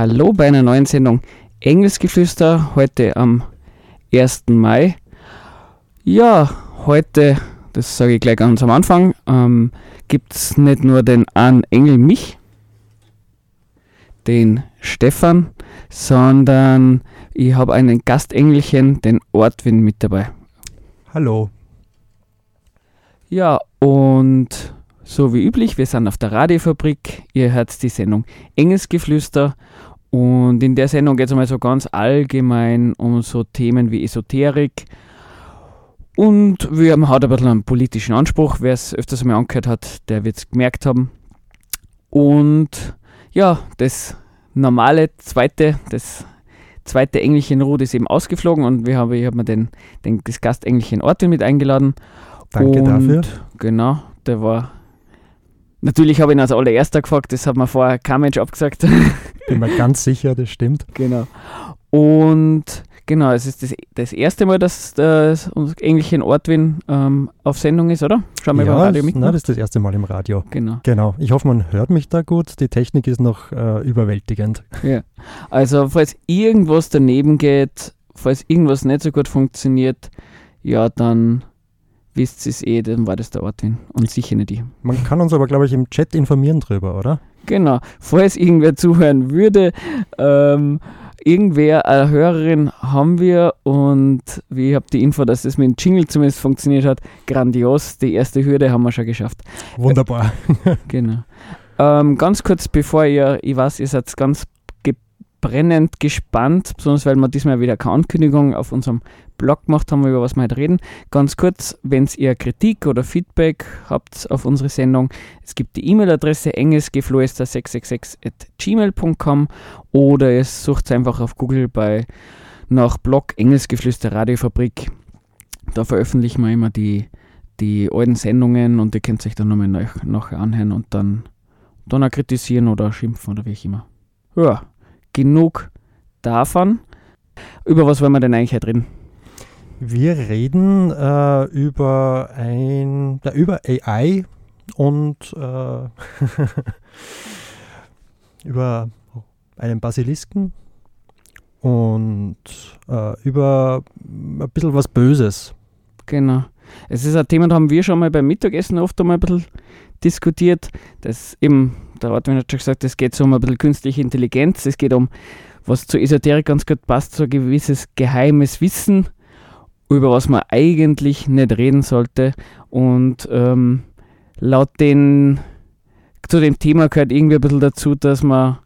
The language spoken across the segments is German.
Hallo bei einer neuen Sendung Engelsgeflüster heute am 1. Mai. Ja, heute, das sage ich gleich ganz am Anfang, ähm, gibt es nicht nur den einen Engel mich, den Stefan, sondern ich habe einen Gastengelchen, den Ortwin, mit dabei. Hallo. Ja, und so wie üblich, wir sind auf der Radiofabrik. Ihr hört die Sendung Engelsgeflüster. Und in der Sendung geht es einmal so ganz allgemein um so Themen wie Esoterik. Und wir haben halt ein bisschen einen politischen Anspruch. Wer es öfters einmal angehört hat, der wird es gemerkt haben. Und ja, das normale zweite, das zweite Engelchen Ruth ist eben ausgeflogen und wir haben, ich habe mir den, den, das Gastengelchen Orte mit eingeladen. Danke und, dafür. Genau, der war. Natürlich habe ich ihn als allererster gefragt, das hat mir vorher kein Mensch abgesagt. Bin mir ganz sicher, das stimmt. genau. Und genau, es ist das, das erste Mal, dass das unser Engelchen Ortwin ähm, auf Sendung ist, oder? Schauen wir ja, beim Radio mit. na, das ist das erste Mal im Radio. Genau. Genau. Ich hoffe, man hört mich da gut. Die Technik ist noch äh, überwältigend. Ja. Also, falls irgendwas daneben geht, falls irgendwas nicht so gut funktioniert, ja, dann wisst ihr es eh, dann war das der Ortwin und sicher nicht ich. Man kann uns aber, glaube ich, im Chat informieren drüber, oder? Genau. Falls irgendwer zuhören würde, ähm, irgendwer, eine Hörerin haben wir und wie ich habe die Info, dass das mit dem Jingle zumindest funktioniert hat. Grandios. Die erste Hürde haben wir schon geschafft. Wunderbar. Genau. Ähm, ganz kurz bevor ihr, ich weiß, ihr seid ganz brennend gespannt, besonders weil wir diesmal wieder keine Ankündigung auf unserem Blog gemacht haben, über was wir heute reden. Ganz kurz, wenn ihr Kritik oder Feedback habt auf unsere Sendung, es gibt die E-Mail-Adresse engelsgeflüster666 oder ihr sucht einfach auf Google bei nach Blog Engelsgeflüster Radiofabrik. Da veröffentlichen wir immer die, die alten Sendungen und ihr könnt euch dann nochmal nach, nachher anhören und dann, dann auch kritisieren oder schimpfen oder wie auch immer. Ja, genug davon. Über was wollen wir denn eigentlich heute reden? Wir reden äh, über ein, ja, über AI und äh, über einen Basilisken und äh, über ein bisschen was Böses. Genau. Es ist ein Thema, da haben wir schon mal beim Mittagessen oft einmal ein bisschen diskutiert. Das eben, der Ortwin hat schon gesagt, es geht so um ein bisschen künstliche Intelligenz. Es geht um, was zur Esoterik ganz gut passt, so ein gewisses geheimes Wissen, über was man eigentlich nicht reden sollte. Und ähm, laut den, zu dem Thema gehört irgendwie ein bisschen dazu, dass man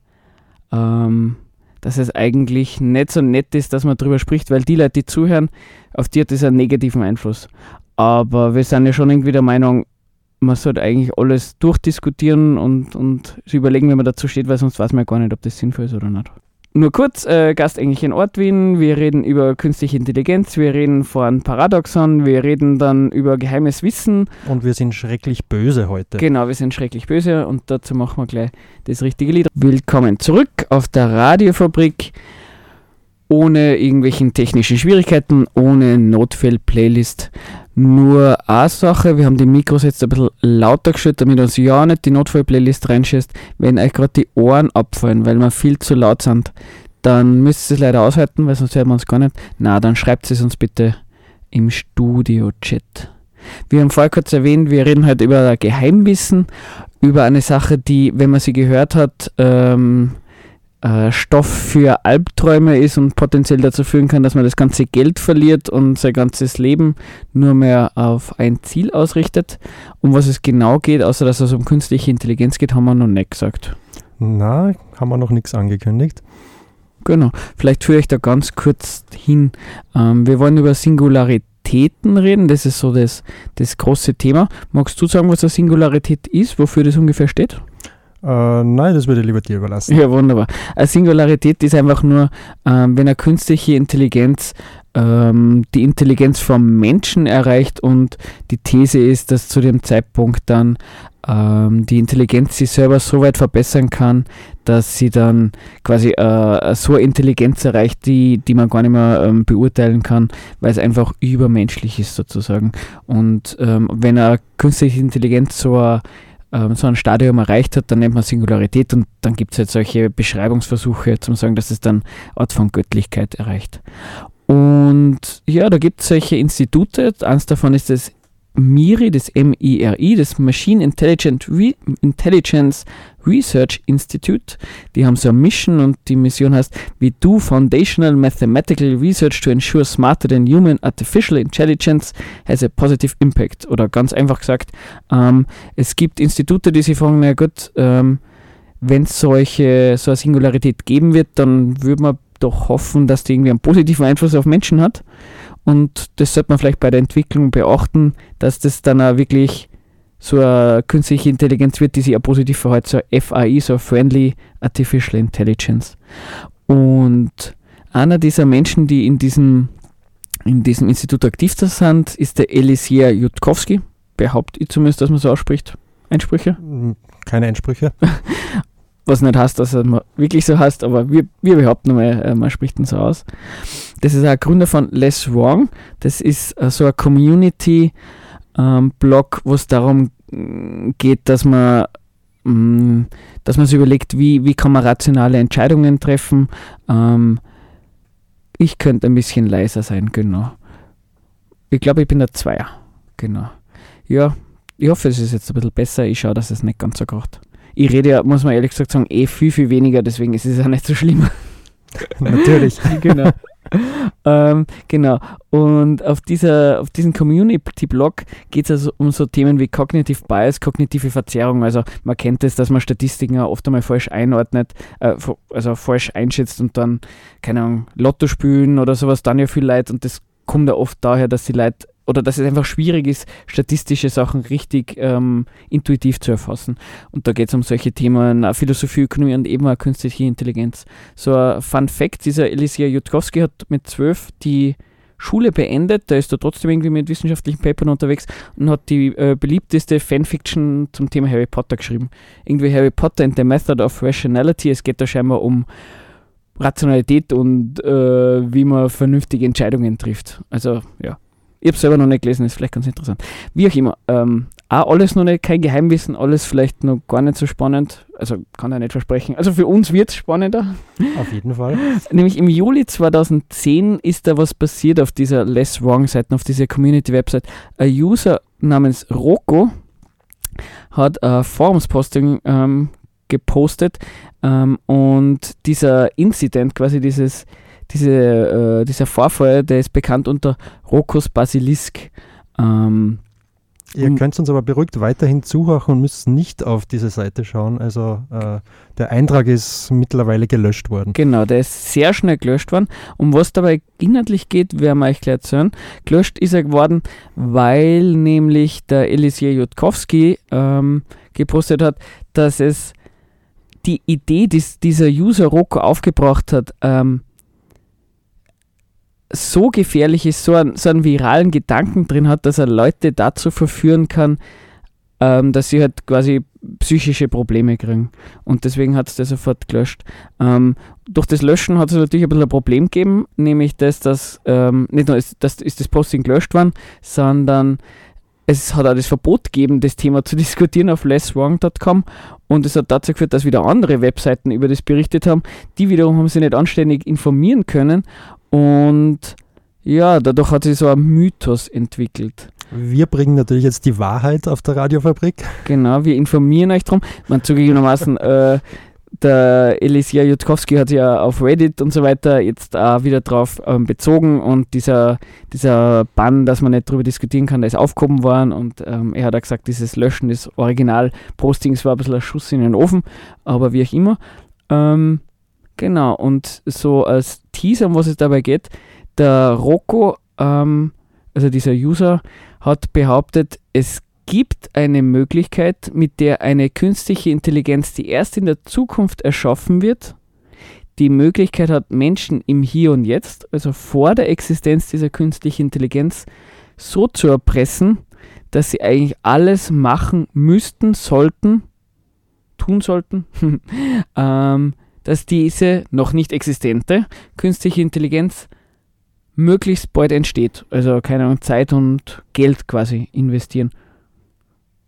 ähm, dass es eigentlich nicht so nett ist, dass man darüber spricht, weil die Leute, die zuhören, auf die hat das einen negativen Einfluss. Aber wir sind ja schon irgendwie der Meinung, man sollte eigentlich alles durchdiskutieren und, und überlegen, wie man dazu steht, weil sonst weiß man ja gar nicht, ob das sinnvoll ist oder nicht. Nur kurz, äh, Gastengelchen Ortwin, wir reden über künstliche Intelligenz, wir reden von Paradoxon, wir reden dann über geheimes Wissen. Und wir sind schrecklich böse heute. Genau, wir sind schrecklich böse und dazu machen wir gleich das richtige Lied. Willkommen zurück auf der Radiofabrik ohne irgendwelchen technischen Schwierigkeiten, ohne Notfall-Playlist. Nur eine Sache, wir haben die Mikros jetzt ein bisschen lauter gestellt, damit uns ja nicht die Notfall-Playlist reinschießt. Wenn euch gerade die Ohren abfallen, weil wir viel zu laut sind, dann müsst ihr es leider aushalten, weil sonst hört man uns gar nicht. Na, dann schreibt es uns bitte im Studio-Chat. Wir haben vorher kurz erwähnt, wir reden heute über Geheimwissen, über eine Sache, die, wenn man sie gehört hat, ähm, äh, Stoff für Albträume ist und potenziell dazu führen kann, dass man das ganze Geld verliert und sein ganzes Leben nur mehr auf ein Ziel ausrichtet. Um was es genau geht, außer dass es um künstliche Intelligenz geht, haben wir noch nicht gesagt. Na, haben wir noch nichts angekündigt. Genau, vielleicht führe ich da ganz kurz hin. Ähm, wir wollen über Singularitäten reden, das ist so das, das große Thema. Magst du sagen, was eine Singularität ist, wofür das ungefähr steht? Äh, nein, das würde ich lieber dir überlassen. Ja, wunderbar. Eine Singularität ist einfach nur, ähm, wenn eine künstliche Intelligenz ähm, die Intelligenz vom Menschen erreicht und die These ist, dass zu dem Zeitpunkt dann ähm, die Intelligenz sich selber so weit verbessern kann, dass sie dann quasi äh, so eine Intelligenz erreicht, die, die man gar nicht mehr ähm, beurteilen kann, weil es einfach übermenschlich ist sozusagen. Und ähm, wenn eine künstliche Intelligenz so eine ähm, so ein Stadium erreicht hat, dann nennt man Singularität und dann gibt es halt solche Beschreibungsversuche, zum sagen, dass es dann Art von Göttlichkeit erreicht. Und ja, da gibt es solche Institute, eins davon ist das MIRI, das M-I-R-I, das Machine Intelligent Re Intelligence Research Institute. Die haben so eine Mission und die Mission heißt We do foundational mathematical research to ensure smarter than human artificial intelligence has a positive impact. Oder ganz einfach gesagt, ähm, es gibt Institute, die sich fragen, na gut, ähm, wenn es solche so eine Singularität geben wird, dann würde man doch hoffen, dass die irgendwie einen positiven Einfluss auf Menschen hat. Und das sollte man vielleicht bei der Entwicklung beachten, dass das dann auch wirklich so eine künstliche Intelligenz wird, die sich auch positiv verhält, so FAI, so Friendly Artificial Intelligence. Und einer dieser Menschen, die in diesem, in diesem Institut aktiv sind, ist der Elisier Jutkowski. Behaupte ich zumindest, dass man so ausspricht. Einsprüche? Keine Einsprüche. was nicht heißt, dass er wirklich so heißt, aber wir, wir behaupten mal, äh, man spricht ihn so aus. Das ist ein Gründer von Less Wrong. Das ist uh, so ein Community-Blog, ähm, wo es darum mm, geht, dass man, mm, dass man sich überlegt, wie, wie kann man rationale Entscheidungen treffen. Ähm, ich könnte ein bisschen leiser sein, genau. Ich glaube, ich bin der Zweier. Genau. Ja, ich hoffe, es ist jetzt ein bisschen besser. Ich schaue, dass es nicht ganz so kracht ich rede ja, muss man ehrlich gesagt sagen, eh viel, viel weniger, deswegen ist es ja nicht so schlimm. Natürlich. genau. ähm, genau. Und auf, dieser, auf diesem Community-Blog geht es also um so Themen wie Cognitive Bias, kognitive Verzerrung. Also man kennt es, dass man Statistiken auch oft einmal falsch einordnet, äh, also falsch einschätzt und dann, keine Ahnung, Lotto spielen oder sowas, dann ja viel Leid und das kommt ja oft daher, dass die Leute oder dass es einfach schwierig ist, statistische Sachen richtig ähm, intuitiv zu erfassen. Und da geht es um solche Themen, Philosophie, Ökonomie und eben auch künstliche Intelligenz. So ein Fun Fact, dieser Elisia Jutkowski hat mit zwölf die Schule beendet, da ist er trotzdem irgendwie mit wissenschaftlichen Papern unterwegs und hat die äh, beliebteste Fanfiction zum Thema Harry Potter geschrieben. Irgendwie Harry Potter and the Method of Rationality. Es geht da scheinbar um Rationalität und äh, wie man vernünftige Entscheidungen trifft. Also ja, ich habe selber noch nicht gelesen, ist vielleicht ganz interessant. Wie auch immer, ähm, auch alles noch nicht, kein Geheimwissen, alles vielleicht noch gar nicht so spannend. Also kann ich nicht versprechen. Also für uns wird es spannender. Auf jeden Fall. Nämlich im Juli 2010 ist da was passiert auf dieser Less Wrong-Seite, auf dieser Community-Website. Ein User namens Rocco hat ein Forums-Posting ähm, gepostet ähm, und dieser Incident, quasi dieses diese, äh, dieser Vorfall, der ist bekannt unter Rokus Basilisk. Ähm, Ihr könnt uns aber beruhigt weiterhin zuhören und müsst nicht auf diese Seite schauen. Also äh, der Eintrag ist mittlerweile gelöscht worden. Genau, der ist sehr schnell gelöscht worden. Um was dabei inhaltlich geht, werden wir euch gleich erzählen. Gelöscht ist er geworden, weil nämlich der Elisier Jutkowski ähm, gepostet hat, dass es die Idee, die dieser User Rocco aufgebracht hat, ähm, so gefährlich ist, so, ein, so einen viralen Gedanken drin hat, dass er Leute dazu verführen kann, ähm, dass sie halt quasi psychische Probleme kriegen. Und deswegen hat es das sofort gelöscht. Ähm, durch das Löschen hat es natürlich ein bisschen ein Problem gegeben, nämlich das, dass ähm, nicht nur ist, dass, ist das Posting gelöscht worden, sondern es hat auch das Verbot gegeben, das Thema zu diskutieren auf lesswrong.com und es hat dazu geführt, dass wieder andere Webseiten über das berichtet haben. Die wiederum haben sich nicht anständig informieren können und ja, dadurch hat sich so ein Mythos entwickelt. Wir bringen natürlich jetzt die Wahrheit auf der Radiofabrik. Genau, wir informieren euch drum. Man zugegebenermaßen, äh, der Elisia Jutkowski hat ja auf Reddit und so weiter jetzt auch wieder drauf ähm, bezogen und dieser, dieser Bann, dass man nicht darüber diskutieren kann, der ist aufgehoben worden und ähm, er hat auch gesagt, dieses Löschen des Original-Postings war ein bisschen ein Schuss in den Ofen, aber wie auch immer. Ähm, Genau, und so als Teaser, um was es dabei geht, der Rocco, ähm, also dieser User, hat behauptet, es gibt eine Möglichkeit, mit der eine künstliche Intelligenz, die erst in der Zukunft erschaffen wird, die Möglichkeit hat, Menschen im Hier und Jetzt, also vor der Existenz dieser künstlichen Intelligenz, so zu erpressen, dass sie eigentlich alles machen müssten, sollten, tun sollten, ähm, dass diese noch nicht existente künstliche Intelligenz möglichst bald entsteht. Also keine Ahnung, Zeit und Geld quasi investieren.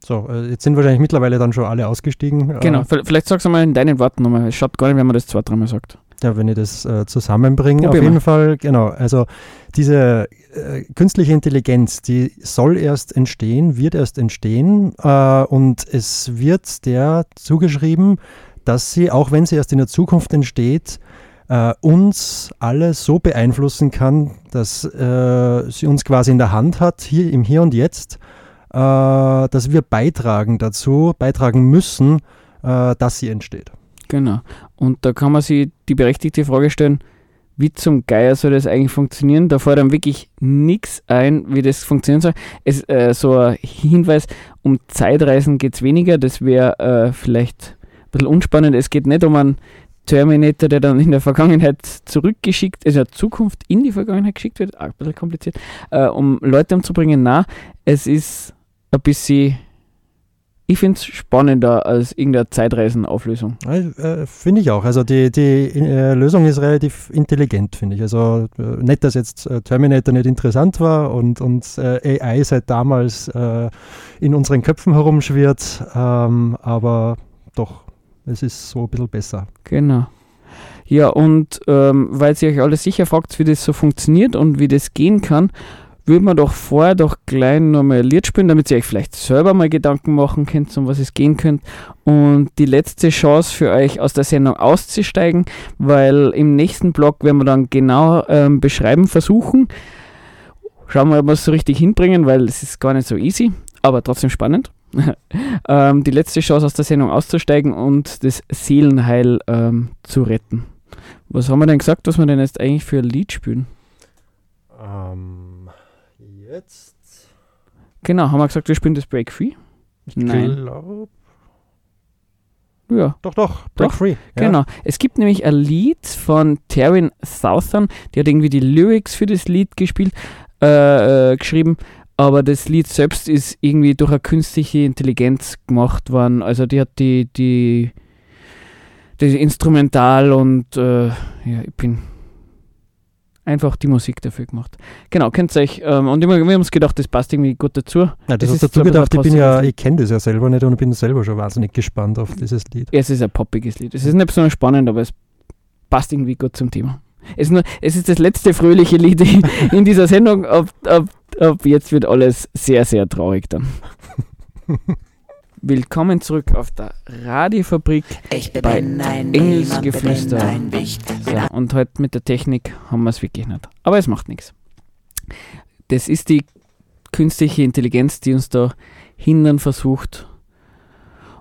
So, äh, jetzt sind wahrscheinlich mittlerweile dann schon alle ausgestiegen. Genau, Äh, vielleicht sagst du mal in deinen Worten nochmal. Es schaut gar nicht, wenn man das zwei, dreimal sagt. ja, wenn ich das äh, zusammenbringe, auf Probier jeden mal. Fall, genau. Also diese äh, künstliche Intelligenz, die soll erst entstehen, wird erst entstehen äh, und es wird der zugeschrieben, dass sie, auch wenn sie erst in der Zukunft entsteht, äh, uns alle so beeinflussen kann, dass äh, sie uns quasi in der Hand hat, hier im Hier und Jetzt, äh, dass wir beitragen dazu, beitragen müssen, äh, dass sie entsteht. Genau. Und da kann man sich die berechtigte Frage stellen, wie zum Geier soll das eigentlich funktionieren? Da fällt dann wirklich nichts ein, wie das funktionieren soll. Es, äh, so ein Hinweis, um Zeitreisen geht es weniger, das wäre äh, vielleicht bisschen unspannend. Es geht nicht um einen Terminator, der dann in der Vergangenheit zurückgeschickt, also Zukunft in die Vergangenheit geschickt wird, auch ein bisschen kompliziert, äh, um Leute umzubringen. Na, es ist ein bisschen, ich finde es spannender als irgendeine Zeitreisenauflösung. Äh, finde ich auch. Also die, die äh, Lösung ist relativ intelligent, finde ich. Also äh, nicht, dass jetzt äh, Terminator nicht interessant war und, und äh, AI seit damals in unseren Köpfen herumschwirrt, ähm, aber doch, es ist so ein bisschen besser. Genau. Ja, und ähm, weil ihr euch alle sicher fragt, wie das so funktioniert und wie das gehen kann, würde man doch vorher doch gleich nochmal Lied spielen, damit ihr euch vielleicht selber mal Gedanken machen könnt, um was es gehen könnte. Und die letzte Chance für euch aus der Sendung auszusteigen, weil im nächsten Blog werden wir dann genau ähm, beschreiben, versuchen. Schauen wir, ob wir es so richtig hinbringen, weil es ist gar nicht so easy, aber trotzdem spannend. ähm, die letzte Chance aus der Sendung auszusteigen und das Seelenheil ähm, zu retten. Was haben wir denn gesagt, was wir denn jetzt eigentlich für ein Lied spielen? Ähm, jetzt? Genau, haben wir gesagt, wir spielen das Break Free? Nein. Glaub, Ja, doch, doch, Break Doch, Free. Ja. genau. Es gibt nämlich ein Lied von Taryn Southern, die hat irgendwie die Lyrics für das Lied gespielt, äh, äh, geschrieben, aber das Lied selbst ist irgendwie durch eine künstliche Intelligenz gemacht worden. Also die hat die, die, das Instrumental und äh, ja, ich bin einfach die Musik dafür gemacht. Genau, könnt ihr euch, ähm, und immer, wir haben uns gedacht, das passt irgendwie gut dazu. Ja, das Das hast ist dazu gedacht, ich bin ja, ich kenne das ja selber nicht und bin selber schon wahnsinnig gespannt auf dieses Lied. Es ist ein poppiges Lied. Es ist nicht besonders spannend, aber es passt irgendwie gut zum Thema. Es ist, nur, es ist das letzte fröhliche Lied in, dieser Sendung. Ab, ab, ab jetzt wird alles sehr, sehr traurig dann. Willkommen zurück auf der Radiofabrik. Ich bin Bei ein Engelsgeflüster. Ein Wicht. So, und heute mit der Technik haben wir es wirklich nicht. Aber es macht nichts. Das ist die künstliche Intelligenz, die uns da hindern versucht,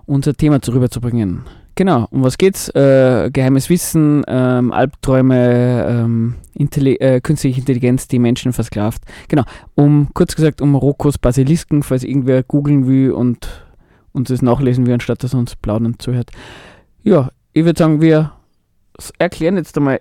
unser Thema zu rüberzubringen. Genau, um was geht's? Äh, geheimes Wissen, ähm, Albträume, ähm, Intelli äh, künstliche Intelligenz, die Menschen versklavt. Genau, um kurz gesagt um Rokos Basilisken, falls irgendwer googeln will und uns das nachlesen will, anstatt dass er uns plaudern zuhört. Ja, ich würde sagen, wir erklären jetzt einmal,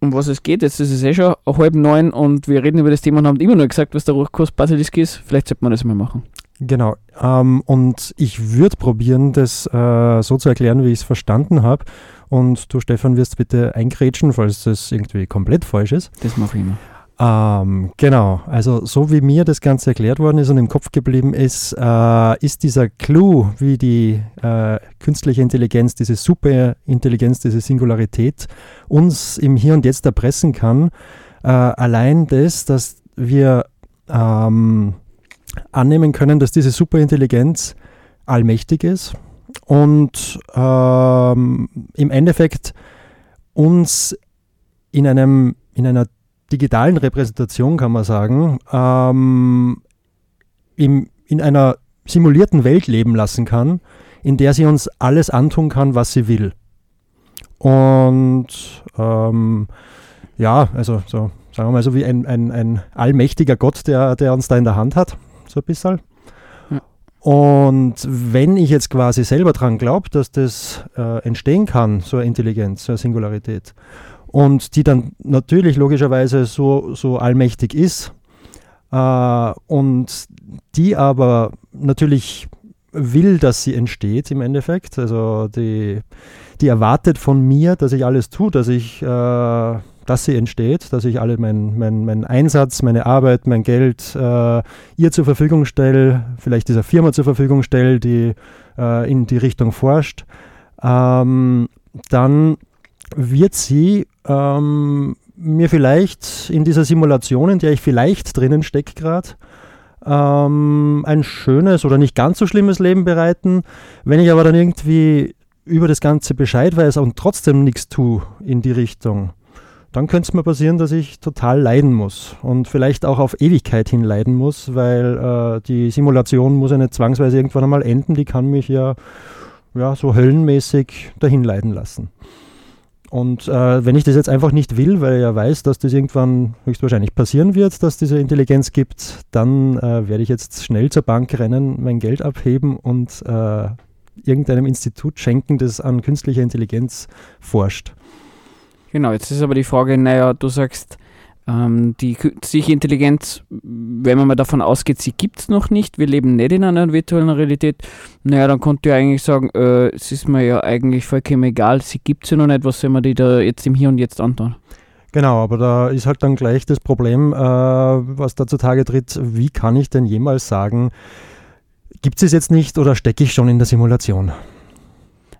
um was es geht. Jetzt ist es eh schon halb neun und wir reden über das Thema und haben immer nur gesagt, was der Rokos Basilisk ist. Vielleicht sollte man das mal machen. Genau. Ähm, und ich würde probieren, das äh, so zu erklären, wie ich es verstanden habe. Und du, Stefan, wirst bitte eingrätschen, falls das irgendwie komplett falsch ist. Das mache ich immer. Ähm, genau, also so wie mir das Ganze erklärt worden ist und im Kopf geblieben ist, äh, ist dieser Clou, wie die äh, künstliche Intelligenz, diese Superintelligenz, diese Singularität uns im Hier und Jetzt erpressen kann, äh, allein das, dass wir ähm, annehmen können, dass diese Superintelligenz allmächtig ist und ähm, im Endeffekt uns in, einem, in einer digitalen Repräsentation, kann man sagen, ähm, im, in einer simulierten Welt leben lassen kann, in der sie uns alles antun kann, was sie will. Und ähm, ja, also so, sagen wir mal so wie ein, ein, ein allmächtiger Gott, der, der uns da in der Hand hat, so ein bisschen. Ja. Und wenn ich jetzt quasi selber dran glaube, dass das äh, entstehen kann, so eine Intelligenz, so eine Singularität, und die dann natürlich logischerweise so, so allmächtig ist, äh, und die aber natürlich will, dass sie entsteht im Endeffekt. Also die, die erwartet von mir, dass ich alles tue, dass ich, äh, dass sie entsteht, dass ich alle mein, mein, mein Einsatz, meine Arbeit, mein Geld äh, ihr zur Verfügung stelle, vielleicht dieser Firma zur Verfügung stelle, die äh, in die Richtung forscht. Ähm, dann wird sie ähm, mir vielleicht in dieser Simulation, in der ich vielleicht drinnen stecke gerade, ähm, ein schönes oder nicht ganz so schlimmes Leben bereiten. Wenn ich aber dann irgendwie über das Ganze Bescheid weiß und trotzdem nichts tue in die Richtung, dann könnte es mir passieren, dass ich total leiden muss und vielleicht auch auf Ewigkeit hin leiden muss, weil äh, die Simulation muss ja nicht zwangsweise irgendwann einmal enden, die kann mich ja, ja so höllenmäßig dahin leiden lassen. Und äh, wenn ich das jetzt einfach nicht will, weil ich ja weiß, dass das irgendwann höchstwahrscheinlich passieren wird, dass diese Intelligenz gibt, dann äh, werde ich jetzt schnell zur Bank rennen, mein Geld abheben und äh, irgendeinem Institut schenken, das an künstlicher Intelligenz forscht. Genau, jetzt ist aber die Frage, naja, du sagst, ähm, die künstliche Intelligenz, wenn man mal davon ausgeht, sie gibt es noch nicht, wir leben nicht in einer virtuellen Realität, naja, dann konnte ich eigentlich sagen, äh, es ist mir ja eigentlich vollkommen egal, sie gibt es ja noch nicht, was soll man die da jetzt im Hier und Jetzt antun? Genau, aber da ist halt dann gleich das Problem, äh, was da zutage tritt, wie kann ich denn jemals sagen, gibt es jetzt nicht oder stecke ich schon in der Simulation?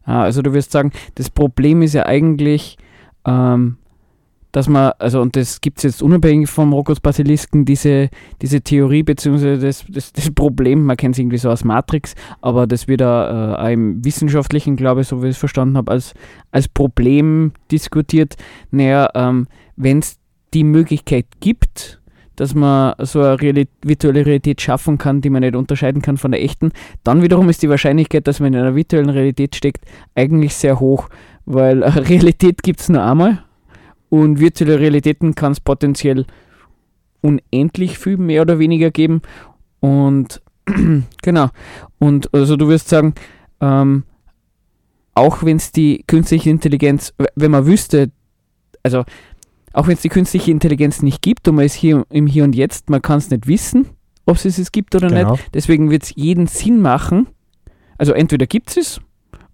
Ah, also du wirst sagen, das Problem ist ja eigentlich, ähm, dass man, also und das gibt es jetzt unabhängig vom Rokos Basilisken, diese, diese Theorie bzw. Das, das, das, Problem, man kennt es irgendwie so als Matrix, aber das wird da äh, im wissenschaftlichen, glaube ich, so wie ich es verstanden habe, als, als Problem diskutiert. Naja, ähm, wenn es die Möglichkeit gibt, dass man so eine Realität, virtuelle Realität schaffen kann, die man nicht unterscheiden kann von der echten, dann wiederum ist die Wahrscheinlichkeit, dass man in einer virtuellen Realität steckt, eigentlich sehr hoch, weil Realität gibt es nur einmal und virtuelle Realitäten kann es potenziell unendlich viel mehr oder weniger geben. Und genau. Und also du wirst sagen, ähm, auch wenn es die künstliche Intelligenz, wenn man wüsste, also auch wenn es die künstliche Intelligenz nicht gibt und man ist hier im Hier und Jetzt, man kann es nicht wissen, ob es es gibt oder genau. nicht. Deswegen wird es jeden Sinn machen. Also entweder gibt es es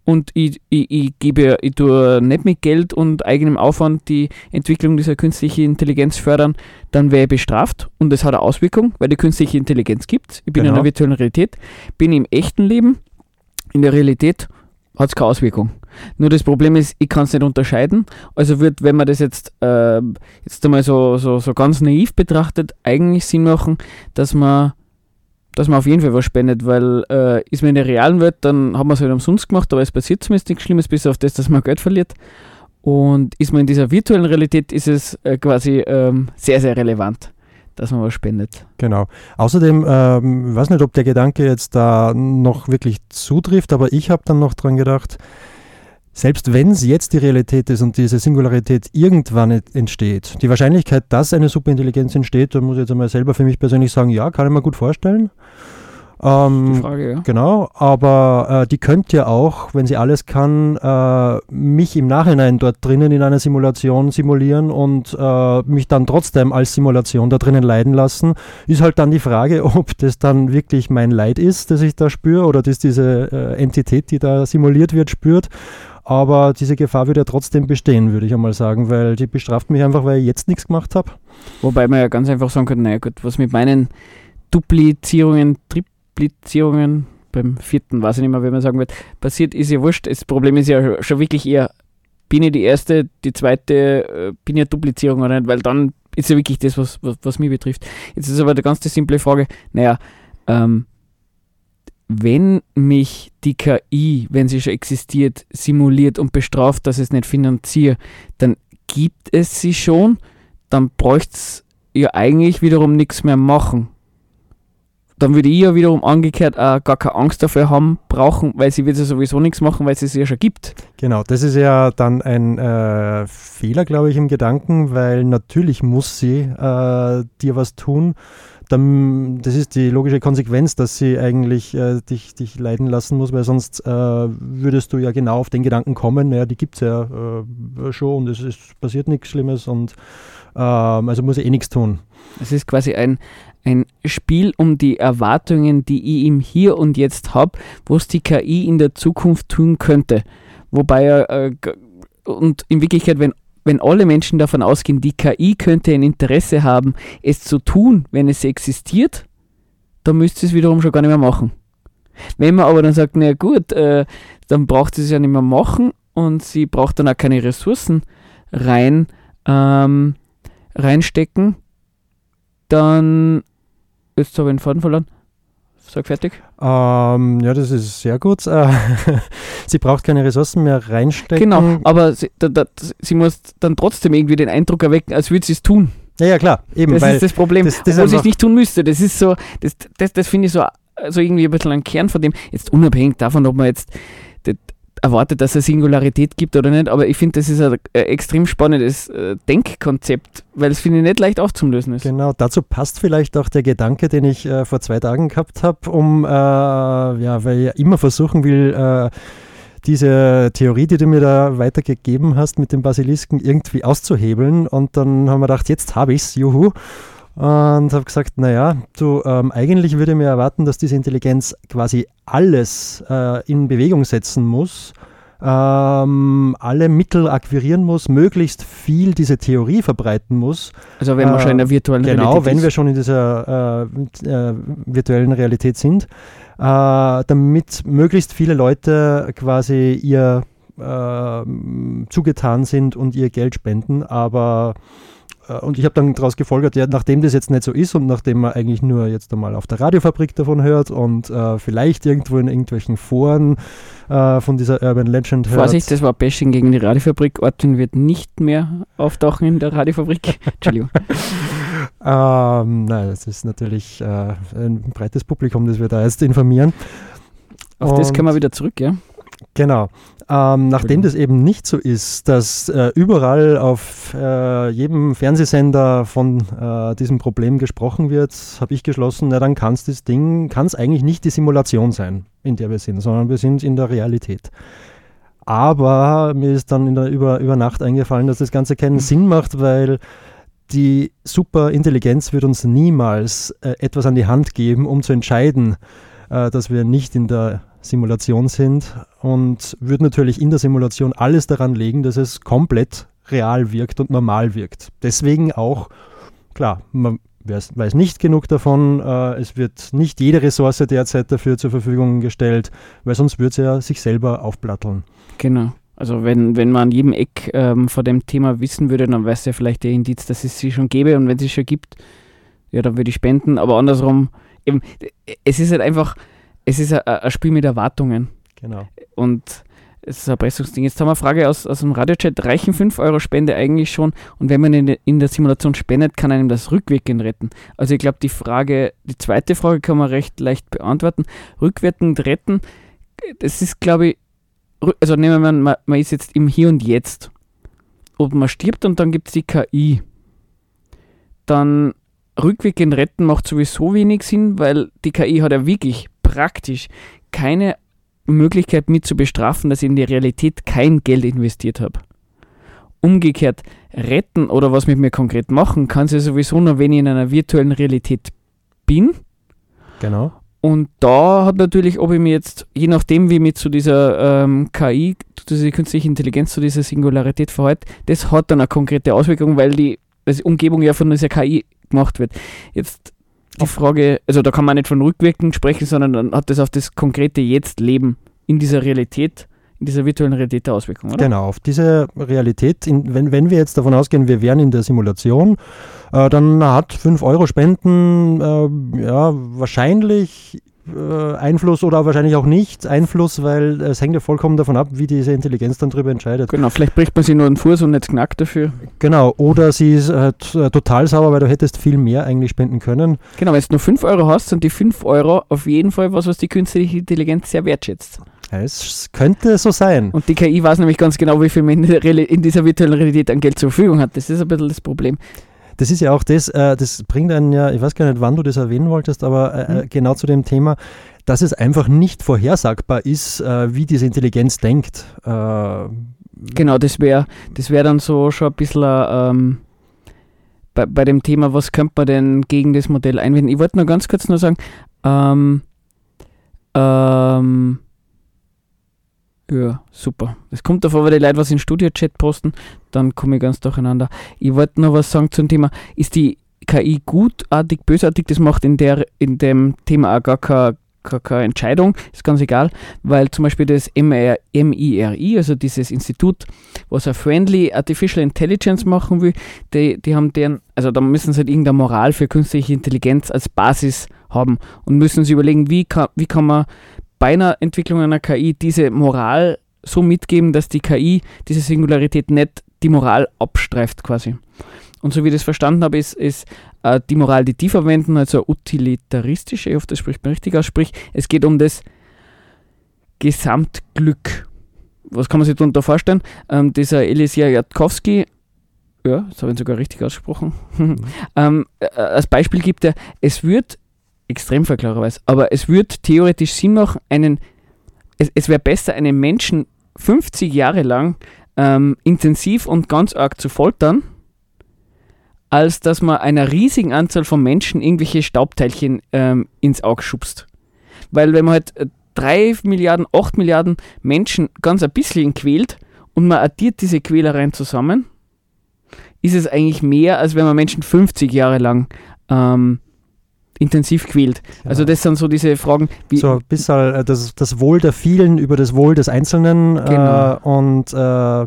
und ich, ich, ich gebe, ich tue nicht mit Geld und eigenem Aufwand die Entwicklung dieser künstlichen Intelligenz fördern, dann wäre ich bestraft und das hat eine Auswirkung, weil die künstliche Intelligenz gibt. Ich bin genau. in einer virtuellen Realität, bin im echten Leben, in der Realität hat es keine Auswirkung. Nur das Problem ist, ich kann es nicht unterscheiden. Also wird, wenn man das jetzt, äh, jetzt einmal so, so, so ganz naiv betrachtet, eigentlich Sinn machen, dass man dass man auf jeden Fall was spendet, weil äh, ist man in der realen Welt, dann hat man es halt umsonst gemacht, aber es passiert zumindest nichts Schlimmes, bis auf das, dass man Geld verliert. Und ist man in dieser virtuellen Realität, ist es äh, quasi ähm, sehr, sehr relevant, dass man was spendet. Genau. Außerdem, ähm, weiß nicht, ob der Gedanke jetzt da noch wirklich zutrifft, aber ich habe dann noch dran gedacht, selbst wenn es jetzt die Realität ist und diese Singularität irgendwann entsteht, die Wahrscheinlichkeit, dass eine Superintelligenz entsteht, da muss ich jetzt einmal selber für mich persönlich sagen, ja, kann ich mir gut vorstellen. Ähm, die Frage, ja. Genau, aber äh, die könnte ja auch, wenn sie alles kann, äh, mich im Nachhinein dort drinnen in einer Simulation simulieren und äh, mich dann trotzdem als Simulation da drinnen leiden lassen. Ist halt dann die Frage, ob das dann wirklich mein Leid ist, das ich da spüre, oder dass diese äh, Entität, die da simuliert wird, spürt aber diese Gefahr würde ja trotzdem bestehen, würde ich einmal sagen, weil die bestraft mich einfach, weil ich jetzt nichts gemacht habe. Wobei man ja ganz einfach sagen könnte, naja gut, was mit meinen Duplizierungen, Triplizierungen, beim vierten, weiß ich nicht mehr, wie man sagen wird, passiert, ist ja wurscht. Das Problem ist ja schon wirklich eher, bin ich die erste, die zweite, äh, bin ja Duplizierung oder nicht, weil dann ist ja wirklich das, was, was, was mich betrifft. Jetzt ist aber eine ganz simple Frage, naja, ähm, wenn mich die KI, wenn sie schon existiert, simuliert und bestraft, dass ich es nicht finanziere, dann gibt es sie schon, dann bräuchte es ja eigentlich wiederum nichts mehr machen. Dann würde ich ja wiederum angekehrt auch gar keine Angst dafür haben, brauchen, weil sie wird ja sowieso nichts machen, weil es sie ja schon gibt. Genau, das ist ja dann ein äh, Fehler, glaube ich, im Gedanken, weil natürlich muss sie äh, dir was tun dann, das ist die logische Konsequenz, dass sie eigentlich äh, dich, dich leiden lassen muss, weil sonst äh, würdest du ja genau auf den Gedanken kommen, naja, die gibt es ja äh, schon und es ist, passiert nichts Schlimmes und ähm, also muss ich eh nichts tun. Es ist quasi ein, ein Spiel um die Erwartungen, die ich im Hier und Jetzt habe, was die KI in der Zukunft tun könnte. Wobei äh, und in Wirklichkeit, wenn, wenn alle Menschen davon ausgehen, die KI könnte ein Interesse haben, es zu tun, wenn es existiert, dann müsste es wiederum schon gar nicht mehr machen. Wenn man aber dann sagt, na gut, äh, dann braucht sie es ja nicht mehr machen und sie braucht dann auch keine Ressourcen rein ähm, reinstecken, dann jetzt habe ich den Faden verloren. Sag fertig. Ähm, ja, das ist sehr gut. Äh, sie braucht keine Ressourcen mehr reinstecken. Genau, aber sie, da, da, sie muss dann trotzdem irgendwie den Eindruck erwecken, als würde sie es tun. Ja, ja, klar. Eben, das ist das Problem, das, das sie es nicht tun müsste. Das ist so, das, das, das finde ich so also irgendwie ein bisschen ein Kern von dem, jetzt unabhängig davon, ob man jetzt erwartet, dass es Singularität gibt oder nicht, aber ich finde, das ist ein, ein extrem spannendes äh, Denkkonzept, weil es finde ich nicht leicht aufzulösen ist. Genau, dazu passt vielleicht auch der Gedanke, den ich äh, vor zwei Tagen gehabt habe, um, äh, ja, weil ich ja immer versuchen will, äh, diese Theorie, die du mir da weitergegeben hast mit dem Basilisken, irgendwie auszuhebeln. Und dann haben wir gedacht, jetzt habe ich es, juhu und habe gesagt, naja, du, ähm, eigentlich würde mir erwarten, dass diese Intelligenz quasi alles äh, in Bewegung setzen muss, ähm, alle Mittel akquirieren muss, möglichst viel diese Theorie verbreiten muss. Also wenn wir äh, schon in der virtuellen genau, Realität Genau, wenn wir schon in dieser äh, äh, virtuellen Realität sind, äh, damit möglichst viele Leute quasi ihr äh, zugetan sind und ihr Geld spenden, aber und ich habe dann daraus gefolgert, ja, nachdem das jetzt nicht so ist und nachdem man eigentlich nur jetzt einmal auf der Radiofabrik davon hört und äh, vielleicht irgendwo in irgendwelchen Foren äh, von dieser Urban Legend hört. Vorsicht, das war Bashing gegen die Radiofabrik. Ortin wird nicht mehr auftauchen in der Radiofabrik. Entschuldigung. ähm, nein, das ist natürlich äh, ein breites Publikum, das wir da jetzt informieren. Auf und das können wir wieder zurück, ja? Genau. Ähm, nachdem das eben nicht so ist, dass äh, überall auf äh, jedem Fernsehsender von äh, diesem Problem gesprochen wird, habe ich geschlossen, na dann kann es das Ding, kann es eigentlich nicht die Simulation sein, in der wir sind, sondern wir sind in der Realität. Aber mir ist dann in der, über, über Nacht eingefallen, dass das Ganze keinen Sinn macht, weil die Superintelligenz wird uns niemals äh, etwas an die Hand geben, um zu entscheiden, äh, dass wir nicht in der Simulation sind und würde natürlich in der Simulation alles daran legen, dass es komplett real wirkt und normal wirkt. Deswegen auch, klar, man weiß nicht genug davon, äh, es wird nicht jede Ressource derzeit dafür zur Verfügung gestellt, weil sonst würde es ja sich selber aufplatteln. Genau. Also wenn, wenn man an jedem Eck ähm, vor dem Thema wissen würde, dann weiß ja vielleicht der Indiz, dass es sie schon gäbe und wenn es sie schon gibt, ja, dann würde ich spenden, aber andersrum, eben, es ist halt einfach, es ist ein, Spiel mit Erwartungen. Genau. Und es ist ein Erpressungsding. Jetzt haben wir eine Frage aus, aus dem Radiochat. Reichen 5 Euro Spende eigentlich schon? Und wenn man in, in der Simulation spendet, kann einem das rückwirkend retten? Also ich glaube, die Frage, die zweite Frage kann man recht leicht beantworten. Rückwirkend retten, das ist, glaube ich, also nehmen wir mal, man ist jetzt im Hier und Jetzt. Ob man stirbt und dann gibt es die KI. Dann rückwirkend retten macht sowieso wenig Sinn, weil die KI hat ja wirklich praktisch keine Möglichkeit mit zu bestrafen, dass ich in die Realität kein Geld investiert habe. Umgekehrt, retten oder was mit mir konkret machen, kann sie sowieso nur, wenn ich in einer virtuellen Realität bin. Genau. Und da hat natürlich, ob ich mir jetzt, je nachdem, wie mich zu dieser ähm, KI, zu dieser künstlichen Intelligenz, zu dieser Singularität verhalte, das hat dann eine konkrete Auswirkung, weil die, die Umgebung ja von dieser KI gemacht wird. Jetzt die Frage, also da kann man nicht von rückwirkend sprechen, sondern dann hat das auf das konkrete Jetzt-Leben in dieser Realität, in dieser virtuellen Realität eine Auswirkung, oder? Genau, auf diese Realität, in, wenn, wenn wir jetzt davon ausgehen, wir wären in der Simulation, äh, dann hat 5 Euro Spenden äh, ja, wahrscheinlich äh, Einfluss oder wahrscheinlich auch nicht Einfluss, weil es hängt ja vollkommen davon ab, wie diese Intelligenz dann darüber entscheidet. Genau, vielleicht bricht man sie nur einen Fuß und nicht knackt dafür. Genau, oder sie ist äh, total sauer, weil du hättest viel mehr eigentlich spenden können. Genau, wenn du nur 5 Euro hast, sind die 5 Euro auf jeden Fall was, was die künstliche Intelligenz sehr wertschätzt. Es könnte so sein. Und die KI weiß nämlich ganz genau, wie viel man in dieser virtuellen Realität an Geld zur Verfügung hat. Das ist ein bisschen das Problem. Das ist ja auch das, äh, das bringt einen ja, ich weiß gar nicht, wann du das erwähnen wolltest, aber äh, mhm. genau zu dem Thema, dass es einfach nicht vorhersagbar ist, äh, wie diese Intelligenz denkt. Äh, genau, das wäre das wär dann so schon ein bisschen ähm, bei, bei dem Thema, was könnte man denn gegen das Modell einwenden? Ich wollte nur ganz kurz nur sagen, ähm, ähm, ja, super. Es kommt davor, weil die Leute was in Studio-Chat posten, dann komme ich ganz durcheinander. Ich wollte noch was sagen zum Thema, ist die KI gutartig, bösartig? Das macht in, der, in dem Thema auch gar keine, keine, keine Entscheidung, ist ganz egal, weil zum Beispiel das MIRI, also dieses Institut, was eine Friendly Artificial Intelligence machen will, die, die haben deren, also da müssen sie halt irgendeine Moral für künstliche Intelligenz als Basis haben und müssen sich überlegen, wie kann, wie kann man bei einer Entwicklung einer KI diese Moral so mitgeben, dass die KI diese Singularität nicht die Moral abstreift quasi. Und so wie ich das verstanden habe, ist, ist äh, die Moral, die die verwenden, also utilitaristische, ich hoffe, das spricht man richtig aus, sprich, es geht um das Gesamtglück. Was kann man sich darunter vorstellen? Ähm, dieser Elisia Jatkowski, ja, das habe ich sogar richtig ausgesprochen, mhm. ähm, äh, als Beispiel gibt er, es wird Extremfall klarerweise. Aber es würde theoretisch Sinn machen, einen, es, es wäre besser, einen Menschen 50 Jahre lang ähm, intensiv und ganz arg zu foltern, als dass man einer riesigen Anzahl von Menschen irgendwelche Staubteilchen ähm, ins Auge schubst. Weil wenn man halt 3 Milliarden, 8 Milliarden Menschen ganz ein bisschen quält und man addiert diese Quälereien zusammen, ist es eigentlich mehr, als wenn man Menschen 50 Jahre lang ähm, intensiv quält. Ja. Also das sind so diese Fragen. Wie so ein bisschen äh, das, das Wohl der vielen über das Wohl des Einzelnen genau. äh, und äh,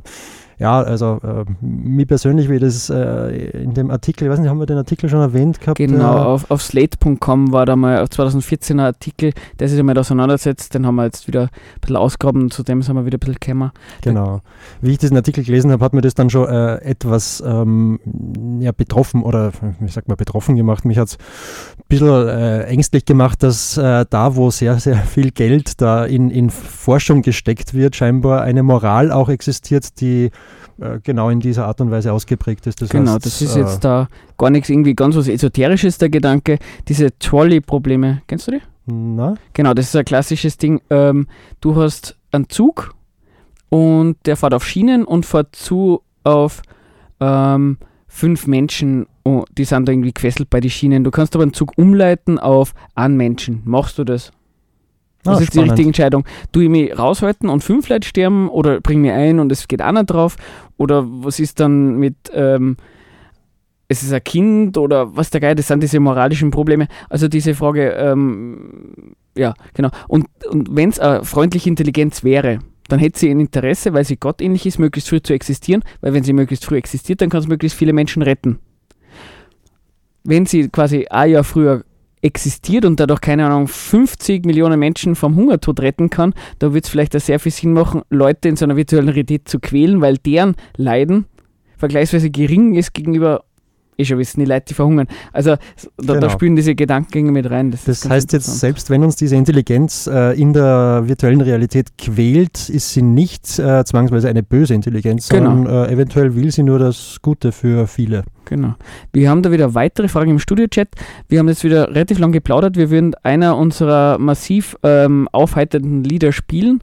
ja, also äh, mir persönlich, wie das äh, in dem Artikel, ich weiß nicht, haben wir den Artikel schon erwähnt gehabt? Genau, äh, auf, auf slate.com war da mal 2014 ein Artikel, der sich damit auseinandersetzt, den haben wir jetzt wieder ein bisschen ausgraben, zu dem sind wir wieder ein bisschen gekommen. Genau. Wie ich diesen Artikel gelesen habe, hat mir das dann schon äh, etwas ähm, ja, betroffen oder, wie sagt man, betroffen gemacht. Mich hat es ein bisschen äh, ängstlich gemacht, dass äh, da, wo sehr, sehr viel Geld da in, in Forschung gesteckt wird, scheinbar eine Moral auch existiert, die äh, genau in dieser Art und Weise ausgeprägt ist. Das genau, heißt, das ist äh, jetzt da gar nichts irgendwie ganz was Esoterisches, der Gedanke. Diese Trolley-Probleme, kennst du die? Na? Genau, das ist ein klassisches Ding. Ähm, du hast einen Zug und der fährt auf Schienen und fährt zu auf ähm, fünf Menschen, oh, die sind da irgendwie gefesselt bei den Schienen. Du kannst aber einen Zug umleiten auf einen Menschen. Machst du das? Was ah, ist spannend. die richtige Entscheidung? Du ich mich raushalten und fünf Leute sterben oder bring mich ein und es geht einer drauf? Oder was ist dann mit, ähm, es ist ein Kind oder was der Geil, das sind diese moralischen Probleme. Also diese Frage, ähm, ja, genau. Und, und wenn es eine freundliche Intelligenz wäre, dann hätte sie ein Interesse, weil sie gottähnlich ist, möglichst früh zu existieren, weil wenn sie möglichst früh existiert, dann kann es möglichst viele Menschen retten. Wenn sie quasi ein Jahr früher existiert und dadurch, keine Ahnung, 50 Millionen Menschen vom Hungertod retten kann, da wird es vielleicht auch sehr viel Sinn machen, Leute in so einer virtuellen Realität zu quälen, weil deren Leiden vergleichsweise gering ist gegenüber eh schon wissen, die Leute, die verhungern. Also da, genau. da spielen diese Gedankengänge mit rein. Das, das heißt jetzt, selbst wenn uns diese Intelligenz äh, in der virtuellen Realität quält, ist sie nicht äh, zwangsweise eine böse Intelligenz, genau. sondern äh, eventuell will sie nur das Gute für viele. Genau. Wir haben da wieder weitere Fragen im Studio-Chat. Wir haben jetzt wieder relativ lang geplaudert. Wir würden einer unserer massiv ähm, aufheiternden Lieder spielen,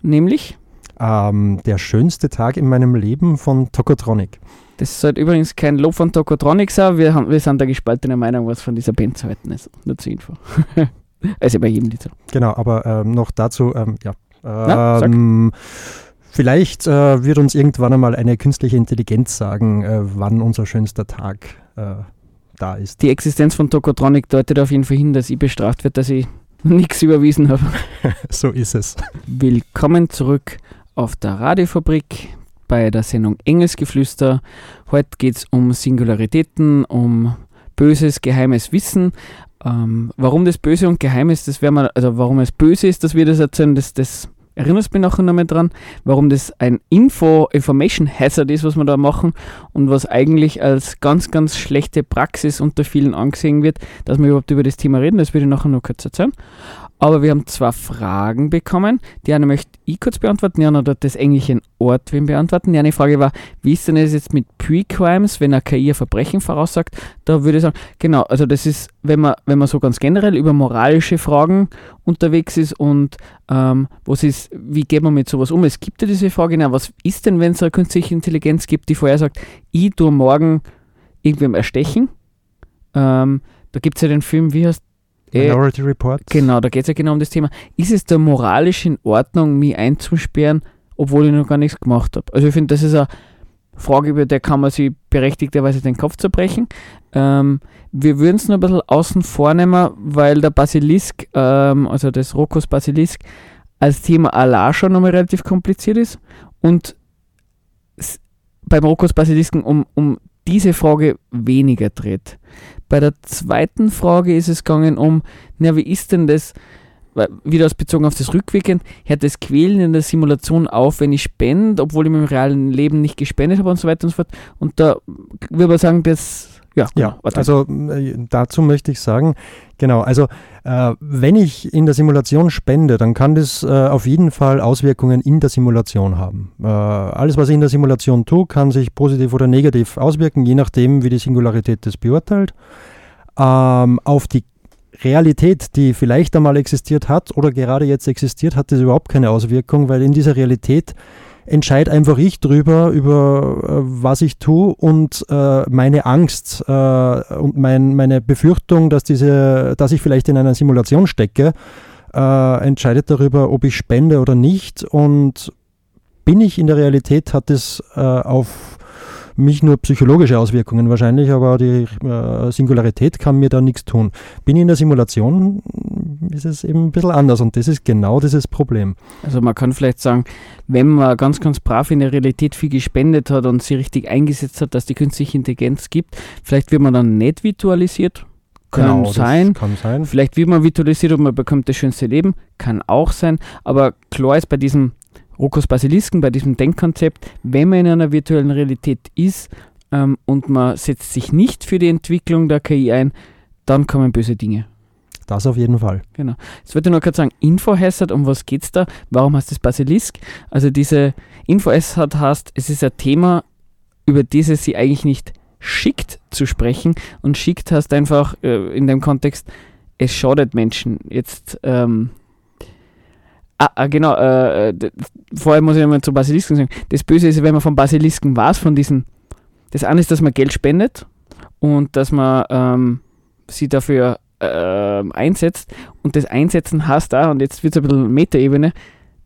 nämlich ähm, Der schönste Tag in meinem Leben von Tokotronic. Das sollte übrigens kein Lob von Tokotronic sein. Wir, haben, wir sind da gespaltener Meinung, was von dieser Band zu halten ist. Nur zur Info. also bei jedem Lied so. Genau, aber ähm, noch dazu, ähm, ja. Ähm, vielleicht äh, wird uns irgendwann einmal eine künstliche Intelligenz sagen, äh, wann unser schönster Tag äh, da ist. Die Existenz von Tokotronic deutet auf jeden Fall hin, dass ich bestraft wird, dass ich nichts überwiesen habe. so ist es. Willkommen zurück auf der Radiofabrik bei der Sendung Engelsgeflüster. Heute geht es um Singularitäten, um böses, geheimes Wissen. Ähm, warum das böse und geheim ist, das werden wir, also warum es böse ist, dass wir das erzählen, das, das erinnert mich nachher nochmal dran, warum das ein Info, Information Hazard ist, was wir da machen und was eigentlich als ganz, ganz schlechte Praxis unter vielen angesehen wird, dass wir überhaupt über das Thema reden, das würde ich nachher noch kurz erzählen. Aber wir haben zwei Fragen bekommen. Die eine möchte ich kurz beantworten, die andere das englische Ort beantworten. Die eine Frage war, wie ist denn das jetzt mit Pre-Crimes, wenn eine KI ein Verbrechen voraussagt? Da würde ich sagen, genau, also das ist, wenn man, wenn man so ganz generell über moralische Fragen unterwegs ist und ähm, was ist, wie geht man mit sowas um? Es gibt ja diese Frage, na, was ist denn, wenn es eine künstliche Intelligenz gibt, die vorher sagt, ich tue morgen irgendwem erstechen. Ähm, da gibt es ja den Film, wie heißt Minority Report. Genau, da geht es ja genau um das Thema. Ist es da moralisch in Ordnung, mich einzusperren, obwohl ich noch gar nichts gemacht habe? Also ich finde, das ist eine Frage, über der kann man sich berechtigterweise den Kopf zerbrechen. Ähm, wir würden es nur ein bisschen außen vornehmen, weil der Basilisk, ähm, also das Rokos Basilisk, als Thema Allah schon nochmal relativ kompliziert ist und beim Rokos Basilisken um, um diese Frage weniger dreht. Bei der zweiten Frage ist es gegangen um, na, wie ist denn das, wieder aus bezogen auf das Rückwirken, hört das Quälen in der Simulation auf, wenn ich spende, obwohl ich im realen Leben nicht gespendet habe und so weiter und so fort. Und da würde man sagen, das ja, genau. ja also äh, dazu möchte ich sagen, genau, also äh, wenn ich in der Simulation spende, dann kann das äh, auf jeden Fall Auswirkungen in der Simulation haben. Äh, alles, was ich in der Simulation tue, kann sich positiv oder negativ auswirken, je nachdem, wie die Singularität das beurteilt. Ähm, auf die Realität, die vielleicht einmal existiert hat oder gerade jetzt existiert, hat das überhaupt keine Auswirkung, weil in dieser Realität entscheide einfach ich drüber, über äh, was ich tue und äh, meine Angst äh, und mein, meine Befürchtung, dass, diese, dass ich vielleicht in einer Simulation stecke, äh, entscheidet darüber, ob ich spende oder nicht. Und bin ich in der Realität, hat es äh, auf mich nur psychologische Auswirkungen wahrscheinlich, aber die äh, Singularität kann mir da nichts tun. Bin ich in der Simulation, ist es eben ein bisschen anders und das ist genau dieses Problem. Also man kann vielleicht sagen, wenn man ganz, ganz brav in der Realität viel gespendet hat und sie richtig eingesetzt hat, dass die künstliche Intelligenz gibt, vielleicht wird man dann nicht virtualisiert, kann genau, sein. kann sein. Vielleicht wird man virtualisiert und man bekommt das schönste Leben, kann auch sein. Aber klar ist bei diesem Rokos Basilisken, bei diesem Denkkonzept, wenn man in einer virtuellen Realität ist ähm, und man setzt sich nicht für die Entwicklung der KI ein, dann kommen böse Dinge. Das auf jeden Fall. Genau. Jetzt würde ich nur kurz sagen, InfoHazard, um was geht es da? Warum heißt das Basilisk? Also diese InfoHazard heißt, es ist ein Thema, über das es sie eigentlich nicht schickt zu sprechen und schickt heißt einfach äh, in dem Kontext, es schadet Menschen. Jetzt ähm, Ah, ah, genau, äh, äh vorher muss ich einmal zu Basilisken sagen. Das Böse ist, wenn man von Basilisken weiß, von diesen. Das eine ist, dass man Geld spendet und dass man ähm, sie dafür äh, einsetzt. Und das Einsetzen heißt da, und jetzt wird es ein bisschen Metaebene,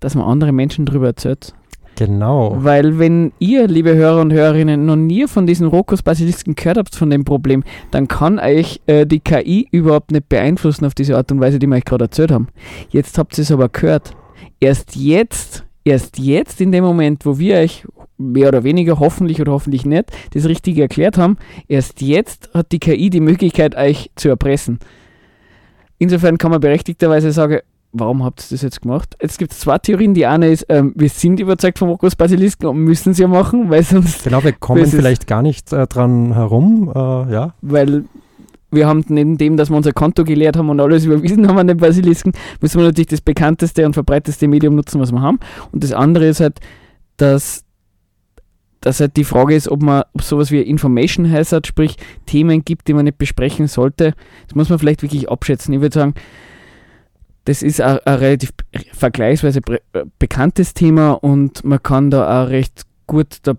dass man andere Menschen darüber erzählt. Genau. Weil wenn ihr, liebe Hörer und Hörerinnen, noch nie von diesen Rokus Basilisken gehört habt, von dem Problem, dann kann euch äh, die KI überhaupt nicht beeinflussen auf diese Art und Weise, die wir euch gerade erzählt haben. Jetzt habt ihr es aber gehört erst jetzt, erst jetzt in dem Moment, wo wir euch mehr oder weniger hoffentlich oder hoffentlich nicht das Richtige erklärt haben, erst jetzt hat die KI die Möglichkeit, euch zu erpressen. Insofern kann man berechtigterweise sagen, warum habt ihr das jetzt gemacht? Jetzt gibt es zwei Theorien. Die eine ist, ähm, wir sind überzeugt vom Rokus Basilisken und müssen es ja machen, weil sonst. Genau, wir kommen vielleicht gar nicht äh, dran herum, äh, ja. Weil wir haben neben dem, dass wir unser Konto geleert haben und alles überwiesen haben an den Basilisken, müssen wir natürlich das bekannteste und verbreiteste Medium nutzen, was wir haben. Und das andere ist halt, dass, dass halt die Frage ist, ob man ob sowas wie Information Hazard, sprich Themen gibt, die man nicht besprechen sollte. Das muss man vielleicht wirklich abschätzen. Ich würde sagen, das ist ein, relativ vergleichsweise bekanntes Thema und man kann da auch recht gut, da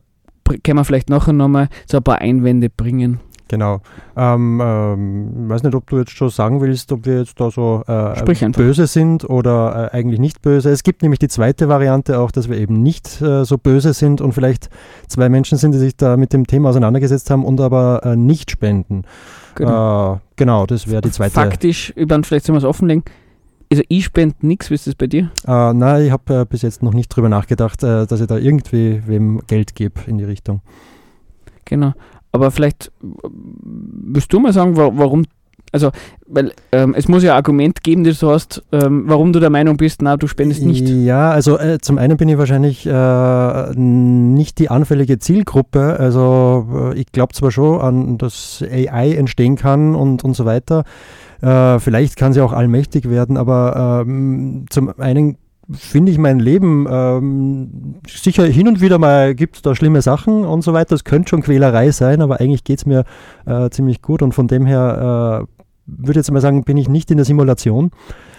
können wir vielleicht nachher nochmal so ein paar Einwände bringen. Genau. Ähm, ähm, weiß nicht, ob du jetzt schon sagen willst, ob wir jetzt da so äh, böse sind oder äh, eigentlich nicht böse. Es gibt nämlich die zweite Variante auch, dass wir eben nicht äh, so böse sind und vielleicht zwei Menschen sind, die sich da mit dem Thema auseinandergesetzt haben und aber äh, nicht spenden. Genau, äh, genau das wäre die zweite. Faktisch, über vielleicht wir es offenlegen. Also ich spende nichts, wie ist das bei dir? Äh, nein, ich habe bis jetzt noch nicht drüber nachgedacht, dass ich da irgendwie wem Geld gebe in die Richtung. Genau. Aber vielleicht willst du mal sagen, warum, also, weil ähm, es muss ja ein Argument geben, das du hast, ähm, warum du der Meinung bist, na, du spendest nicht. Ja, also äh, zum einen bin ich wahrscheinlich äh, nicht die anfällige Zielgruppe. Also äh, ich glaube zwar schon an, dass AI entstehen kann und, und so weiter. Äh, vielleicht kann sie auch allmächtig werden, aber ähm, zum einen finde ich mein Leben ähm, sicher hin und wieder mal gibt es da schlimme Sachen und so weiter. Es könnte schon Quälerei sein, aber eigentlich geht es mir äh, ziemlich gut und von dem her äh, würde ich jetzt mal sagen, bin ich nicht in der Simulation.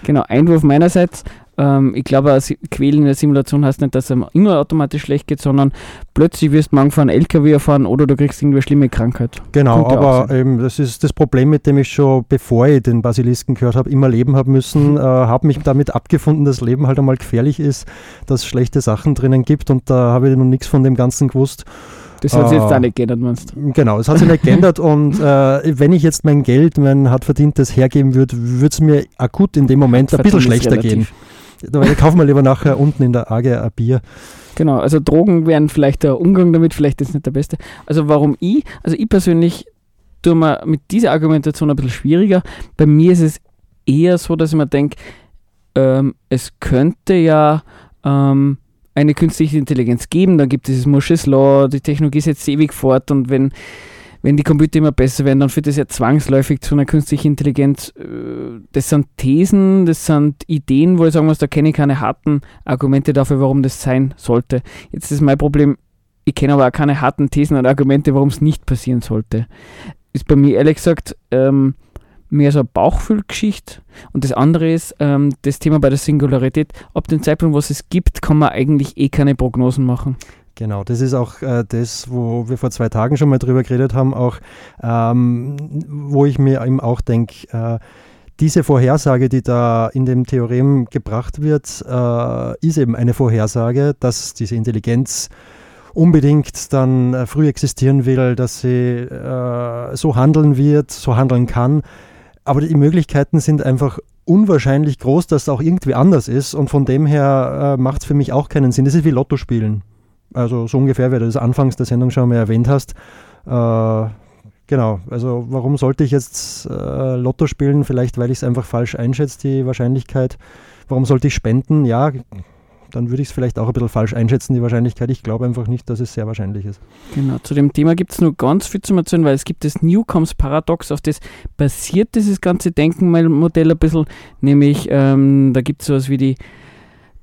Genau, Einwurf meinerseits. Ähm, ich glaube, Quälen in der Simulation heißt nicht, dass es immer automatisch schlecht geht, sondern plötzlich wirst du morgen von einem LKW erfahren oder du kriegst irgendwie eine schlimme Krankheit. Genau, Kommt aber eben, das ist das Problem, mit dem ich schon, bevor ich den Basilisken gehört habe, immer leben habe müssen, äh, habe mich damit abgefunden, dass Leben halt einmal gefährlich ist, dass es schlechte Sachen drinnen gibt und da habe ich noch nichts von dem Ganzen gewusst. Das hat sich jetzt auch äh, nicht geändert, meinst du? Genau, es hat sich nicht geändert und äh, wenn ich jetzt mein Geld, mein hart verdientes hergeben würde, würde es mir akut in dem Moment ein bisschen schlechter gehen. Da kaufen wir lieber nachher unten in der Arge ein Bier. Genau, also Drogen wären vielleicht der Umgang damit, vielleicht ist nicht der beste. Also warum ich, also ich persönlich tue mir mit dieser Argumentation ein bisschen schwieriger. Bei mir ist es eher so, dass ich mir denke, ähm, es könnte ja ähm, eine künstliche Intelligenz geben, dann gibt es dieses Murphy's Law, die Technologie setzt ewig fort und wenn, wenn die Computer immer besser werden, dann führt das ja zwangsläufig zu einer künstlichen Intelligenz. Äh, das sind Thesen, das sind Ideen, wo ich sagen muss, da kenne ich keine harten Argumente dafür, warum das sein sollte. Jetzt ist mein Problem, ich kenne aber auch keine harten Thesen und Argumente, warum es nicht passieren sollte. Ist bei mir ehrlich gesagt, ähm, mehr so eine Bauchfühlgeschichte. Und das andere ist ähm, das Thema bei der Singularität. Ab dem Zeitpunkt, wo es es gibt, kann man eigentlich eh keine Prognosen machen. Genau, das ist auch äh, das, wo wir vor zwei Tagen schon mal drüber geredet haben, auch ähm, wo ich mir eben auch denke, äh, diese Vorhersage, die da in dem Theorem gebracht wird, äh, ist eben eine Vorhersage, dass diese Intelligenz unbedingt dann äh, früh existieren will, dass sie äh, so handeln wird, so handeln kann. Aber die Möglichkeiten sind einfach unwahrscheinlich groß, dass es auch irgendwie anders ist. Und von dem her äh, macht es für mich auch keinen Sinn. Das ist wie Lotto spielen. Also so ungefähr, wie du das anfangs der Sendung schon mal erwähnt hast. Äh, genau, also warum sollte ich jetzt äh, Lotto spielen? Vielleicht, weil ich es einfach falsch einschätze, die Wahrscheinlichkeit. Warum sollte ich spenden? Ja, dann würde ich es vielleicht auch ein bisschen falsch einschätzen, die Wahrscheinlichkeit. Ich glaube einfach nicht, dass es sehr wahrscheinlich ist. Genau, zu dem Thema gibt es nur ganz viel zu erzählen, weil es gibt das Newcomes-Paradox, auf das basiert dieses ganze Denkenmodell ein bisschen, nämlich ähm, da gibt es sowas wie die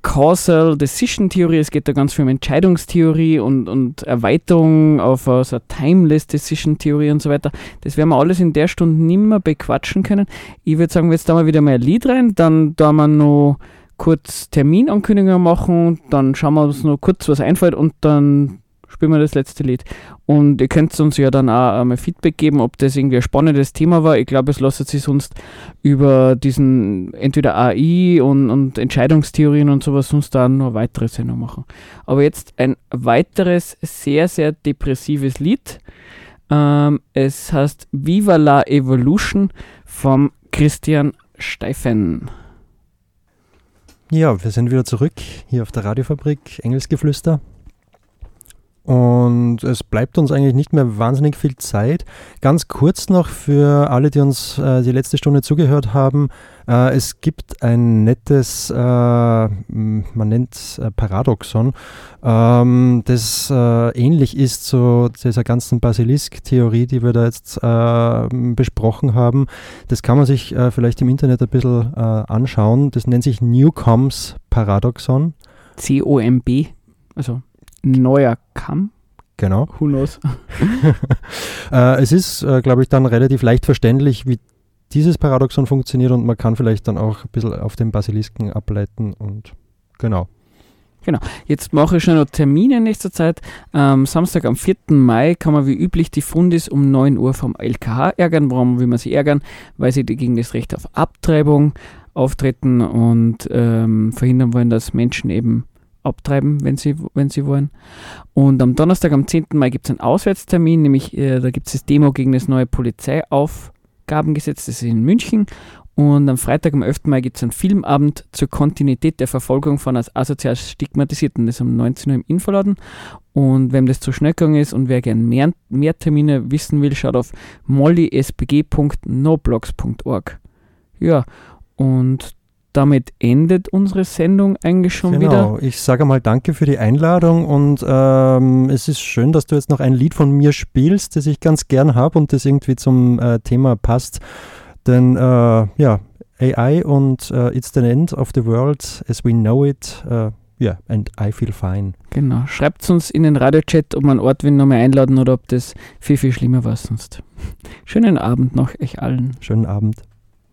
Causal Decision Theorie, es geht da ganz viel um Entscheidungstheorie und, und Erweiterung auf uh, so Timeless Decision Theorie und so weiter. Das werden wir alles in der Stunde nimmer bequatschen können. Ich würde sagen, jetzt da mal wieder mal ein Lied rein, dann da wir noch kurz Terminankündigungen machen, dann schauen wir uns noch kurz was einfällt und dann spielen wir das letzte Lied. Und ihr könnt uns ja dann auch einmal Feedback geben, ob das irgendwie ein spannendes Thema war. Ich glaube, es lässt sich sonst über diesen entweder AI und, und Entscheidungstheorien und sowas sonst dann noch weitere Sendung machen. Aber jetzt ein weiteres sehr, sehr depressives Lied. Ähm, es heißt Viva la Evolution vom Christian Steifen. Ja, wir sind wieder zurück hier auf der Radiofabrik Engelsgeflüster. Und es bleibt uns eigentlich nicht mehr wahnsinnig viel Zeit. Ganz kurz noch für alle, die uns äh, die letzte Stunde zugehört haben. Äh, es gibt ein nettes, äh, man nennt es äh, Paradoxon, ähm, das äh, ähnlich ist zu dieser ganzen Basilisk-Theorie, die wir da jetzt äh, besprochen haben. Das kann man sich vielleicht im Internet ein bisschen anschauen. Das nennt sich Newcombs Paradoxon. C-O-M-B, also neuer Kamm. Genau. Who knows? äh, es ist, äh, glaube ich, dann relativ leicht verständlich, wie dieses Paradoxon funktioniert und man kann vielleicht dann auch ein bisschen auf den Basilisken ableiten und genau. Genau. Jetzt mache ich schon noch Termine in nächster Zeit. Am Samstag, am 4. Mai, kann man wie üblich die Fundis um 9 Uhr vom LKH ärgern. Warum will man sie ärgern? Weil sie gegen das Recht auf Abtreibung auftreten und ähm, verhindern wollen, dass Menschen eben abtreiben, wenn sie, wenn sie wollen. Und am Donnerstag, am 10. Mai, gibt es einen Auswärtstermin, nämlich äh, da gibt es das Demo gegen das neue Polizeiaufgabengesetz, das ist in München. Und am Freitag, am 11. Mai, gibt es einen Filmabend zur Kontinuität der Verfolgung von als asozial Stigmatisierten. Das ist um 19 Uhr im Infoladen. Und wenn das zu schnell gegangen ist und wer gerne mehr, mehr Termine wissen will, schaut auf mollysbg.noblogs.org. Ja, und damit endet unsere Sendung eigentlich schon genau. wieder. Genau, ich sage mal danke für die Einladung und ähm, es ist schön, dass du jetzt noch ein Lied von mir spielst, das ich ganz gern habe und das irgendwie zum äh, Thema passt. Denn äh, ja, AI und uh, It's the End of the World as we know it. Uh, yeah, and I feel fine. Genau. Schreibt uns in den Radiochat, ob wir einen Ort will nochmal einladen oder ob das viel, viel schlimmer war sonst. Schönen Abend noch euch allen. Schönen Abend.